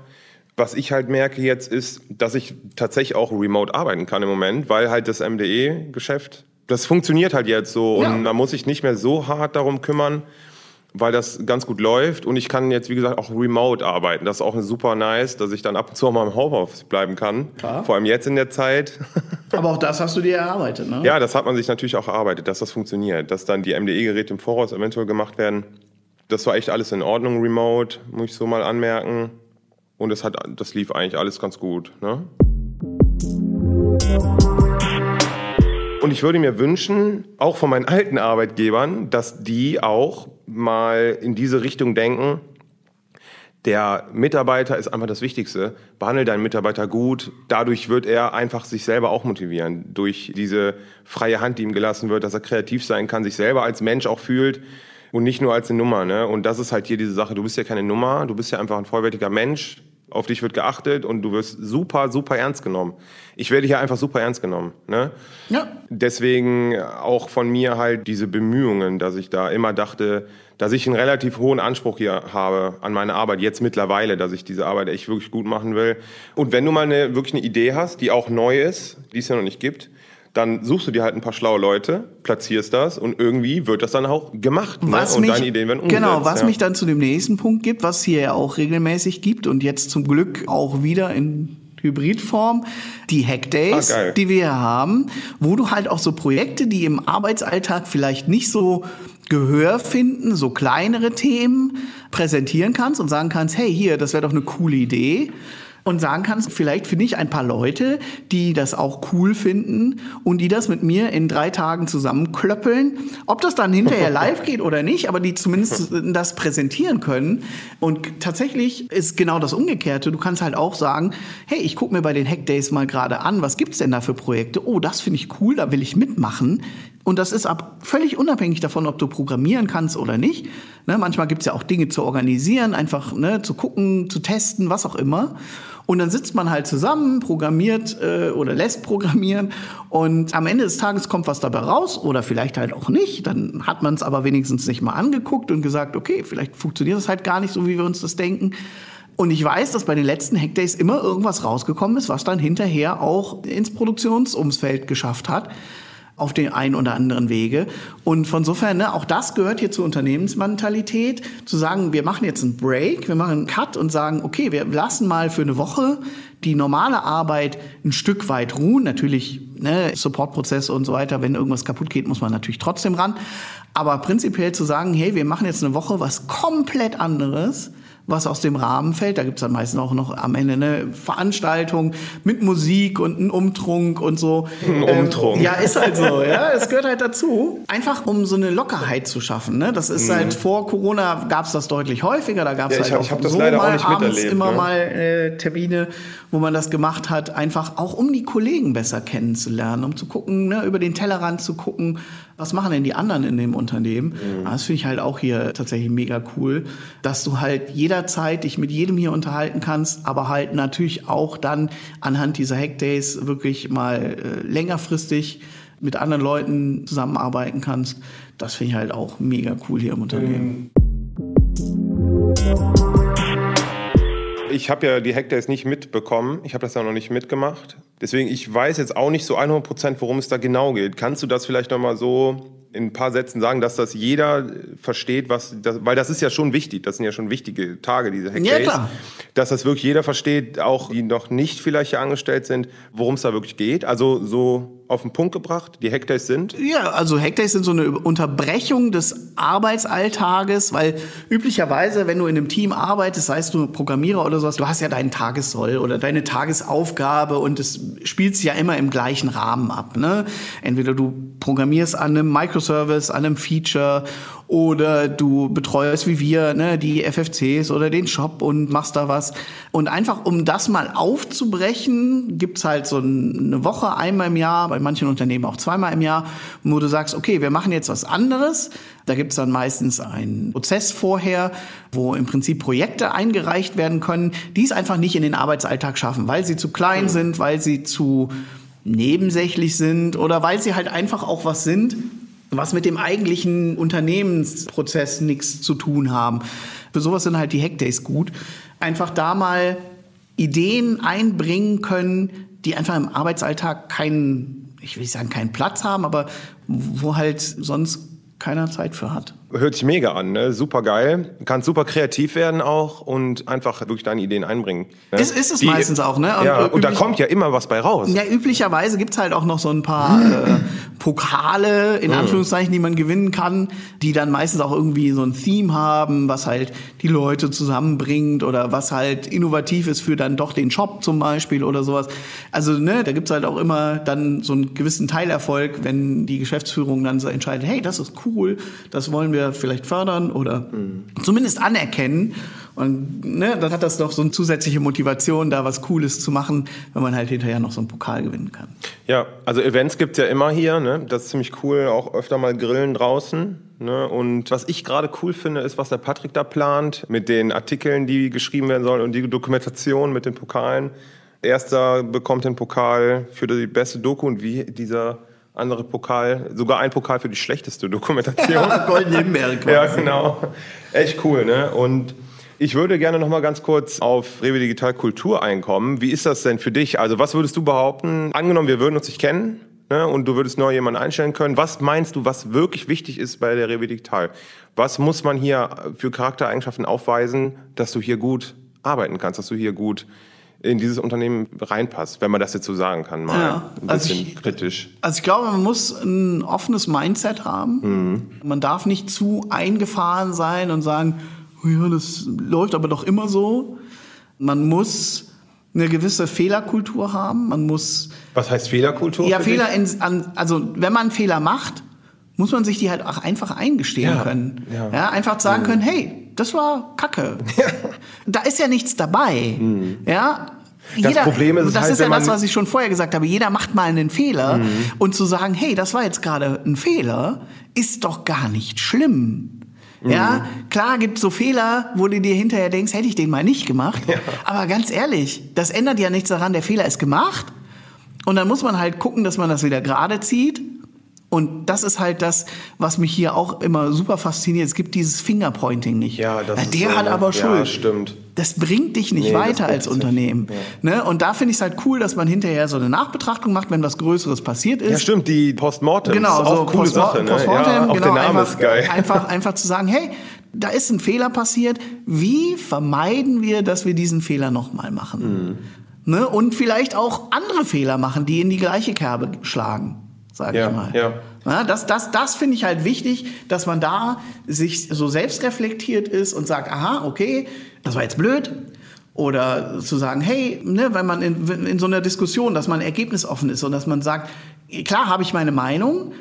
Was ich halt merke jetzt ist, dass ich tatsächlich auch remote arbeiten kann im Moment, weil halt das MDE-Geschäft, das funktioniert halt jetzt so Ja. und man muss sich nicht mehr so hart darum kümmern, weil das ganz gut läuft und ich kann jetzt, wie gesagt, auch remote arbeiten. Das ist auch super nice, dass ich dann ab und zu auch mal im Homeoffice bleiben kann. Klar. Vor allem jetzt in der Zeit. Aber auch das hast du dir erarbeitet, ne? Ja, das hat man sich natürlich auch erarbeitet, dass das funktioniert, dass dann die MDE-Geräte im Voraus eventuell gemacht werden. Das war echt alles in Ordnung, remote, muss ich so mal anmerken. Und das, hat, das lief eigentlich alles ganz gut. Ne? Und ich würde mir wünschen, auch von meinen alten Arbeitgebern, dass die auch mal in diese Richtung denken, der Mitarbeiter ist einfach das Wichtigste. Behandle deinen Mitarbeiter gut. Dadurch wird er einfach sich selber auch motivieren. Durch diese freie Hand, die ihm gelassen wird, dass er kreativ sein kann, sich selber als Mensch auch fühlt und nicht nur als eine Nummer. Ne? Und das ist halt hier diese Sache. Du bist ja keine Nummer, du bist ja einfach ein vollwertiger Mensch. Auf dich wird geachtet und du wirst super, super ernst genommen. Ich werde hier einfach super ernst genommen. Ne? Ja. Deswegen auch von mir halt diese Bemühungen, dass ich da immer dachte, dass ich einen relativ hohen Anspruch hier habe an meine Arbeit, jetzt mittlerweile, dass ich diese Arbeit echt wirklich gut machen will. Und wenn du mal eine, wirklich eine Idee hast, die auch neu ist, die es ja noch nicht gibt, dann suchst du dir halt ein paar schlaue Leute, platzierst das und irgendwie wird das dann auch gemacht. Ne? Was und mich, deine Ideen werden umgesetzt. genau, was ja. mich dann zu dem nächsten Punkt gibt, was hier ja auch regelmäßig gibt und jetzt zum Glück auch wieder in Hybridform, die Hackdays, Ah, die wir hier haben, wo du halt auch so Projekte, die im Arbeitsalltag vielleicht nicht so Gehör finden, so kleinere Themen präsentieren kannst und sagen kannst, hey, hier, das wäre doch eine coole Idee. Und sagen kannst, vielleicht finde ich ein paar Leute, die das auch cool finden und die das mit mir in drei Tagen zusammenklöppeln. Ob das dann hinterher live geht oder nicht, aber die zumindest das präsentieren können. Und tatsächlich ist genau das Umgekehrte. Du kannst halt auch sagen, hey, ich gucke mir bei den Hackdays mal gerade an, was gibt's denn da für Projekte? Oh, das finde ich cool, da will ich mitmachen. Und das ist ab völlig unabhängig davon, ob du programmieren kannst oder nicht. Ne, manchmal gibt's ja auch Dinge zu organisieren, einfach ne, zu gucken, zu testen, was auch immer. Und dann sitzt man halt zusammen, programmiert äh, oder lässt programmieren und am Ende des Tages kommt was dabei raus oder vielleicht halt auch nicht. Dann hat man es aber wenigstens nicht mal angeguckt und gesagt, okay, vielleicht funktioniert das halt gar nicht so, wie wir uns das denken. Und ich weiß, dass bei den letzten Hackdays immer irgendwas rausgekommen ist, was dann hinterher auch ins Produktionsumfeld geschafft hat auf den einen oder anderen Wege. Und von sofern, ne, auch das gehört hier zur Unternehmensmentalität, zu sagen, wir machen jetzt einen Break, wir machen einen Cut und sagen, okay, wir lassen mal für eine Woche die normale Arbeit ein Stück weit ruhen. Natürlich, ne, Supportprozesse und so weiter, wenn irgendwas kaputt geht, muss man natürlich trotzdem ran. Aber prinzipiell zu sagen, hey, wir machen jetzt eine Woche was komplett anderes, was aus dem Rahmen fällt. Da gibt's dann meistens auch noch am Ende eine Veranstaltung mit Musik und einen Umtrunk und so. Ein Umtrunk. Ähm, ja, ist halt so, ja. Es gehört halt dazu. Einfach um so eine Lockerheit zu schaffen. Ne? Das ist halt vor Corona gab's das deutlich häufiger. Da gab's Mhm. Ja, halt hab- auch hab so mal abends immer ne? mal äh, Termine, wo man das gemacht hat, einfach auch um die Kollegen besser kennenzulernen, um zu gucken, ne, über den Tellerrand zu gucken, was machen denn die anderen in dem Unternehmen. Mhm. Das finde ich halt auch hier tatsächlich mega cool, dass du halt jederzeit dich mit jedem hier unterhalten kannst, aber halt natürlich auch dann anhand dieser Hackdays wirklich mal äh, längerfristig mit anderen Leuten zusammenarbeiten kannst. Das finde ich halt auch mega cool hier im Unternehmen. Ich habe ja die Hackdays nicht mitbekommen. Ich habe das ja noch nicht mitgemacht. Deswegen, ich weiß jetzt auch nicht so 100 Prozent, worum es da genau geht. Kannst du das vielleicht noch mal so in ein paar Sätzen sagen, dass das jeder versteht, was, das, weil das ist ja schon wichtig, das sind ja schon wichtige Tage, diese Hackdays. Ja, klar. Dass das wirklich jeder versteht, auch die noch nicht vielleicht hier angestellt sind, worum es da wirklich geht. Also so auf den Punkt gebracht, die Hackdays sind? Ja, also Hackdays sind so eine Unterbrechung des Arbeitsalltages, weil üblicherweise, wenn du in einem Team arbeitest, sei es du Programmierer oder sowas, du hast ja deinen Tagessoll oder deine Tagesaufgabe und es spielt sich ja immer im gleichen Rahmen ab. Ne? Entweder du programmierst an einem Microservice, an einem Feature oder du betreust wie wir ne, die FFCs oder den Shop und machst da was. Und einfach um das mal aufzubrechen, gibt's halt so eine Woche einmal im Jahr, bei manchen Unternehmen auch zweimal im Jahr, wo du sagst, okay, wir machen jetzt was anderes. Da gibt's dann meistens einen Prozess vorher, wo im Prinzip Projekte eingereicht werden können, die es einfach nicht in den Arbeitsalltag schaffen, weil sie zu klein sind, weil sie zu nebensächlich sind oder weil sie halt einfach auch was sind, was mit dem eigentlichen Unternehmensprozess nichts zu tun haben. Für sowas sind halt die Hackdays gut. Einfach da mal Ideen einbringen können, die einfach im Arbeitsalltag keinen, ich will nicht sagen keinen Platz haben, aber wo halt sonst keiner Zeit für hat. Hört sich mega an, ne? super geil. Kannst super kreativ werden auch und einfach wirklich deine Ideen einbringen. Ne? Ist, ist es Die, meistens auch, ne? Und, ja, und da kommt ja immer was bei raus. Ja, üblicherweise gibt's halt auch noch so ein paar äh, Pokale, in mhm. Anführungszeichen, die man gewinnen kann, die dann meistens auch irgendwie so ein Theme haben, was halt die Leute zusammenbringt oder was halt innovativ ist für dann doch den Shop zum Beispiel oder sowas. Also, ne, da gibt's halt auch immer dann so einen gewissen Teilerfolg, wenn die Geschäftsführung dann so entscheidet, hey, das ist cool, das wollen wir vielleicht fördern oder mhm. zumindest anerkennen. Und ne, dann hat das doch so eine zusätzliche Motivation, da was Cooles zu machen, wenn man halt hinterher noch so einen Pokal gewinnen kann. Ja, also Events gibt's ja immer hier. Ne? Das ist ziemlich cool, auch öfter mal Grillen draußen. Ne? Und was ich gerade cool finde, ist, was der Patrick da plant mit den Artikeln, die geschrieben werden sollen und die Dokumentation mit den Pokalen. Erster bekommt den Pokal für die beste Doku und wie dieser andere Pokal, sogar ein Pokal für die schlechteste Dokumentation. Golden Himbeere Ja, genau. Echt cool, ne? Und ich würde gerne noch mal ganz kurz auf Rewe Digital Kultur einkommen. Wie ist das denn für dich? Also, was würdest du behaupten? Angenommen, wir würden uns nicht kennen ne, und du würdest neu jemanden einstellen können. Was meinst du, was wirklich wichtig ist bei der Rewe Digital? Was muss man hier für Charaktereigenschaften aufweisen, dass du hier gut arbeiten kannst, dass du hier gut in dieses Unternehmen reinpasst, wenn man das jetzt so sagen kann, mal ja, ein also bisschen ich, kritisch. Also ich glaube, man muss ein offenes Mindset haben. Mhm. Man darf nicht zu eingefahren sein und sagen, oh ja, das läuft aber doch immer so. Man muss eine gewisse Fehlerkultur haben. Man muss. Was heißt Fehlerkultur? Ja, Fehler in, an, also wenn man Fehler macht, muss man sich die halt auch einfach eingestehen ja, können. Ja. ja. einfach sagen mhm. können, hey, das war Kacke. da ist ja nichts dabei. Mhm. Ja. Das Problem ist, das halt, ist ja das, was ich schon vorher gesagt habe. Jeder macht mal einen Fehler mhm. und zu sagen, hey, das war jetzt gerade ein Fehler, ist doch gar nicht schlimm. Ja, mhm. klar gibt so Fehler, wo du dir hinterher denkst, hätte ich den mal nicht gemacht. Ja. Aber ganz ehrlich, das ändert ja nichts daran, der Fehler ist gemacht. Und dann muss man halt gucken, dass man das wieder gerade zieht und das ist halt das, was mich hier auch immer super fasziniert. Es gibt dieses Fingerpointing nicht. Ja, das Der ist hat aber Schuld. Ja, stimmt. Das bringt dich nicht nee, weiter als Unternehmen. Ja. Ne? Und da finde ich es halt cool, dass man hinterher so eine Nachbetrachtung macht, wenn was Größeres passiert ist. Ja, stimmt, die Postmortem. Genau, ist auch so coole Sache. Ne? Postmortem, ja, auch genau, der Name einfach, ist geil. Einfach, einfach zu sagen, hey, da ist ein Fehler passiert. Wie vermeiden wir, dass wir diesen Fehler nochmal machen? Mhm. Ne? Und vielleicht auch andere Fehler machen, die in die gleiche Kerbe schlagen, sage ja, ich mal. Ja. Ja, das das, das finde ich halt wichtig, dass man da sich so selbst reflektiert ist und sagt, aha, okay, das war jetzt blöd. Oder zu sagen, hey, ne, wenn man in, in so einer Diskussion, dass man ergebnisoffen ist und dass man sagt, klar habe ich meine Meinung,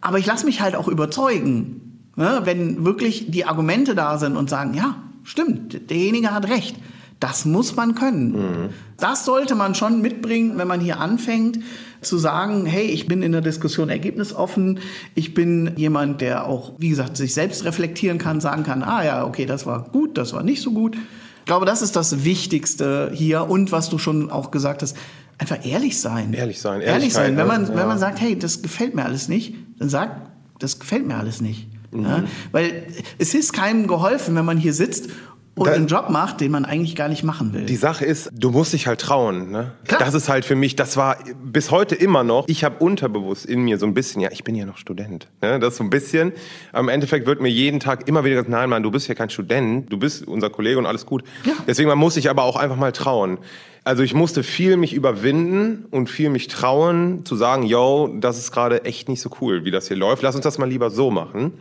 aber ich lasse mich halt auch überzeugen. Ne, wenn wirklich die Argumente da sind und sagen, ja, stimmt, derjenige hat recht. Das muss man können. Mhm. Das sollte man schon mitbringen, wenn man hier anfängt zu sagen, hey, ich bin in der Diskussion ergebnisoffen, ich bin jemand, der auch, wie gesagt, sich selbst reflektieren kann, sagen kann, ah ja, okay, das war gut, das war nicht so gut. Ich glaube, das ist das Wichtigste hier und was du schon auch gesagt hast, einfach ehrlich sein. Ehrlich sein, ehrlich sein. Wenn man, ja. wenn man sagt, hey, das gefällt mir alles nicht, dann sagt, das gefällt mir alles nicht. Mhm. Ja? Weil es ist keinem geholfen, wenn man hier sitzt und einen Job macht, den man eigentlich gar nicht machen will. Die Sache ist, du musst dich halt trauen. Ne? Klar. Das ist halt für mich, das war bis heute immer noch. Ich habe unterbewusst in mir so ein bisschen, ja, ich bin ja noch Student. Ne? Das so ein bisschen. Am Endeffekt wird mir jeden Tag immer wieder gesagt, nein, Mann, du bist ja kein Student, du bist unser Kollege und alles gut. Ja. Deswegen man muss sich aber auch einfach mal trauen. Also ich musste viel mich überwinden und viel mich trauen zu sagen, yo, das ist gerade echt nicht so cool, wie das hier läuft. Lass uns das mal lieber so machen.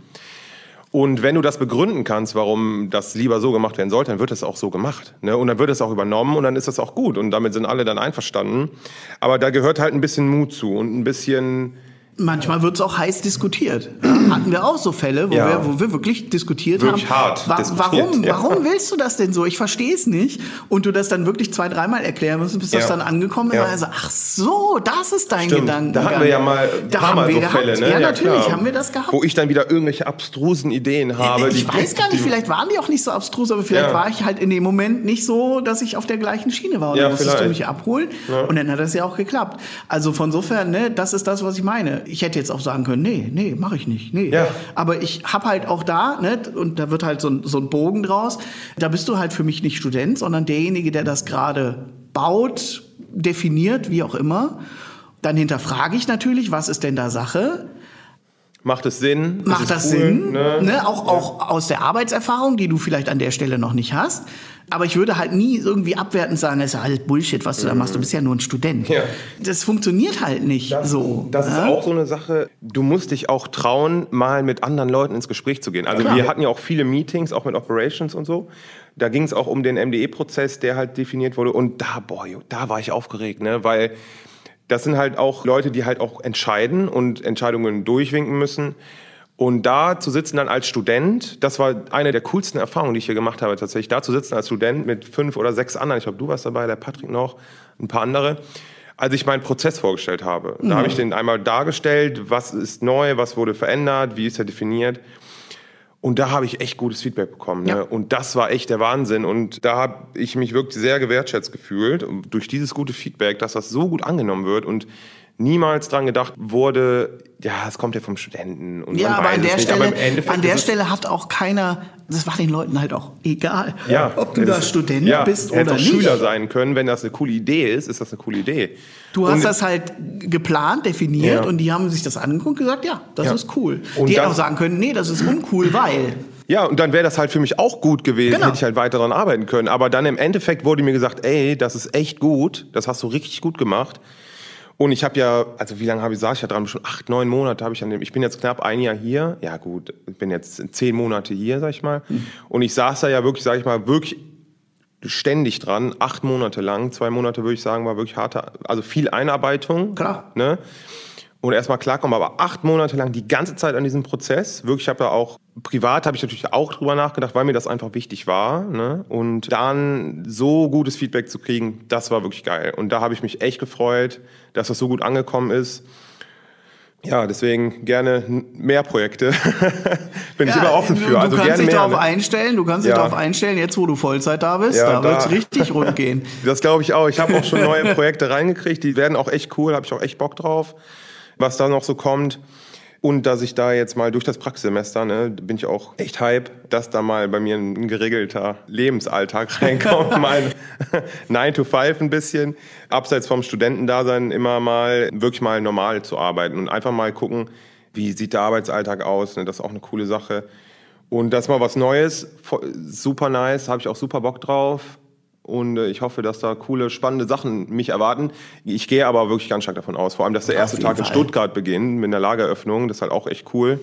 Und wenn du das begründen kannst, warum das lieber so gemacht werden sollte, dann wird es auch so gemacht. Ne? Und dann wird es auch übernommen und dann ist das auch gut. Und damit sind alle dann einverstanden. Aber da gehört halt ein bisschen Mut zu und ein bisschen Manchmal wird es auch heiß diskutiert. Hatten wir auch so Fälle, wo, Ja. wir, wo wir wirklich diskutiert Wirklich haben. hart wa diskutiert, warum, ja. warum willst du das denn so? Ich verstehe es nicht. Und du das dann wirklich zwei, dreimal erklären musst, bis das Ja. dann angekommen ist. Also, ach so, das ist dein Stimmt. Gedanke. Da hatten wir ja mal da haben Mal wir so gehabt. Fälle, ne? Ja, natürlich klar. haben wir das gehabt. Wo ich dann wieder irgendwelche abstrusen Ideen habe. ich weiß gar nicht, vielleicht waren die auch nicht so abstrus, aber vielleicht war ich halt in dem Moment nicht so, dass ich auf der gleichen Schiene war. Und Ja, dann musstest du vielleicht. mich abholen und dann hat das ja auch geklappt. Also von sofern, ne, das ist das, was ich meine. Ich hätte jetzt auch sagen können, nee, nee, mache ich nicht, nee. Ja. Aber ich habe halt auch da, ne, und da wird halt so ein, so ein Bogen draus, da bist du halt für mich nicht Student, sondern derjenige, der das gerade baut, definiert, wie auch immer. Dann hinterfrage ich natürlich, was ist denn da Sache? Macht es Sinn? Macht das cool? Sinn? Ne? Ne? Auch, auch aus der Arbeitserfahrung, die du vielleicht an der Stelle noch nicht hast. Aber ich würde halt nie irgendwie abwertend sagen, das ist ja alles Bullshit, was du da machst. Du bist ja nur ein Student. Ja. Das funktioniert halt nicht so. Das ist ne? auch so eine Sache, du musst dich auch trauen, mal mit anderen Leuten ins Gespräch zu gehen. Also Klar. wir hatten ja auch viele Meetings, auch mit Operations und so. Da ging es auch um den MDE-Prozess, der halt definiert wurde. Und da, boah, da war ich aufgeregt, ne? weil das sind halt auch Leute, die halt auch entscheiden und Entscheidungen durchwinken müssen. Und da zu sitzen dann als Student, das war eine der coolsten Erfahrungen, die ich hier gemacht habe tatsächlich. Da zu sitzen als Student mit fünf oder sechs anderen, ich glaube, du warst dabei, der Patrick noch, ein paar andere, als ich meinen Prozess vorgestellt habe. Da habe ich den einmal dargestellt, was ist neu, was wurde verändert, wie ist er definiert. Und da habe ich echt gutes Feedback bekommen. Ne? Ja. Und das war echt der Wahnsinn. Und da habe ich mich wirklich sehr gewertschätzt gefühlt durch dieses gute Feedback, dass das so gut angenommen wird und niemals dran gedacht wurde, ja, es kommt ja vom Studenten. Und Ja, aber an der. Stelle, aber an der Stelle hat auch keiner, das war den Leuten halt auch egal, ja, ob du da Student ja, bist hätte oder auch nicht. Schüler sein können, wenn das eine coole Idee ist, ist das eine coole Idee. Du hast Und- das halt geplant, definiert Ja. und die haben sich das angeguckt und gesagt, ja, das Ja. ist cool. Und die hätten auch sagen können, nee, das ist uncool, weil. Ja, und dann wäre das halt für mich auch gut gewesen, Genau. hätte ich halt weiter daran arbeiten können. Aber dann im Endeffekt wurde mir gesagt, ey, das ist echt gut, das hast du richtig gut gemacht. Und ich habe ja, also wie lange habe ich saß ich ja dran? Schon acht, neun Monate habe ich an dem. Ich bin jetzt knapp ein Jahr hier. Ja gut, ich bin jetzt zehn Monate hier, sag ich mal. Hm. Und ich saß da ja wirklich, sag ich mal, wirklich ständig dran, acht Monate lang. Zwei Monate würde ich sagen, war wirklich harte, also viel Einarbeitung. Klar. Ne? Und erstmal klarkommen, aber acht Monate lang die ganze Zeit an diesem Prozess. Wirklich, ich habe da auch privat habe ich natürlich auch drüber nachgedacht, weil mir das einfach wichtig war. Ne? Und dann so gutes Feedback zu kriegen, das war wirklich geil. Und da habe ich mich echt gefreut, dass das so gut angekommen ist. Ja, deswegen gerne mehr Projekte. Bin ich immer offen du, für. Du Also kannst dich mehr. darauf ne? einstellen, du kannst dich Ja. darauf einstellen, jetzt wo du Vollzeit da bist, Ja, da da- wird's richtig rund gehen. Das glaube ich auch. Ich habe auch schon neue Projekte reingekriegt. Die werden auch echt cool. Habe ich auch echt Bock drauf, was da noch so kommt. Und dass ich da jetzt mal durch das Praxissemester, ne, bin ich auch echt hype, dass da mal bei mir ein geregelter Lebensalltag reinkommt. mal 9 to 5 ein bisschen. Abseits vom Studentendasein immer mal wirklich mal normal zu arbeiten und einfach mal gucken, wie sieht der Arbeitsalltag aus. Ne? Das ist auch eine coole Sache. Und das ist mal was Neues, super nice, habe ich auch super Bock drauf. Und äh, ich hoffe, dass da coole, spannende Sachen mich erwarten. Ich gehe aber wirklich ganz stark davon aus. Vor allem, dass der erste Tag in. Stuttgart beginnt mit einer Lageröffnung. Das ist halt auch echt cool.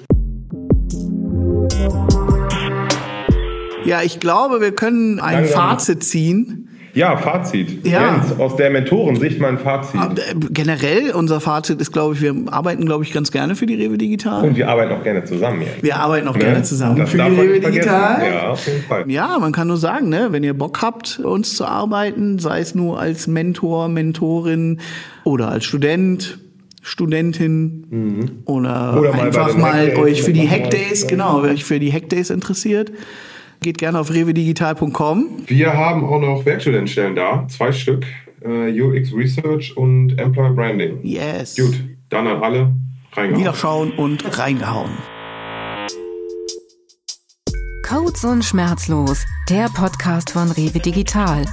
Ja, ich glaube, wir können ein Langsam. Fazit ziehen. Ja, Fazit. Ja. Jens, aus der Mentorensicht mein Fazit. Äh, Generell, unser Fazit ist, glaube ich, wir arbeiten, glaube ich, ganz gerne für die Rewe Digital. Und wir arbeiten auch gerne zusammen, Jens. Wir arbeiten auch Ne? gerne zusammen Das für die Rewe. Digital. Ja, auf jeden Fall. Ja, man kann nur sagen, ne, wenn ihr Bock habt, uns zu arbeiten, sei es nur als Mentor, Mentorin oder als Student, Studentin oder, Mhm. Oder mal bei einfach mal Hackdays euch für die Hackdays, genau, euch für die Hackdays interessiert, geht gerne auf rewedigital.com. Wir haben auch noch Werkstudentenstellen da, zwei Stück, äh, UX Research und Employer Branding. Yes. Gut, dann an alle reingehauen. Wiederschauen und reingehauen. Codes und Schmerzlos, der Podcast von Rewe Digital.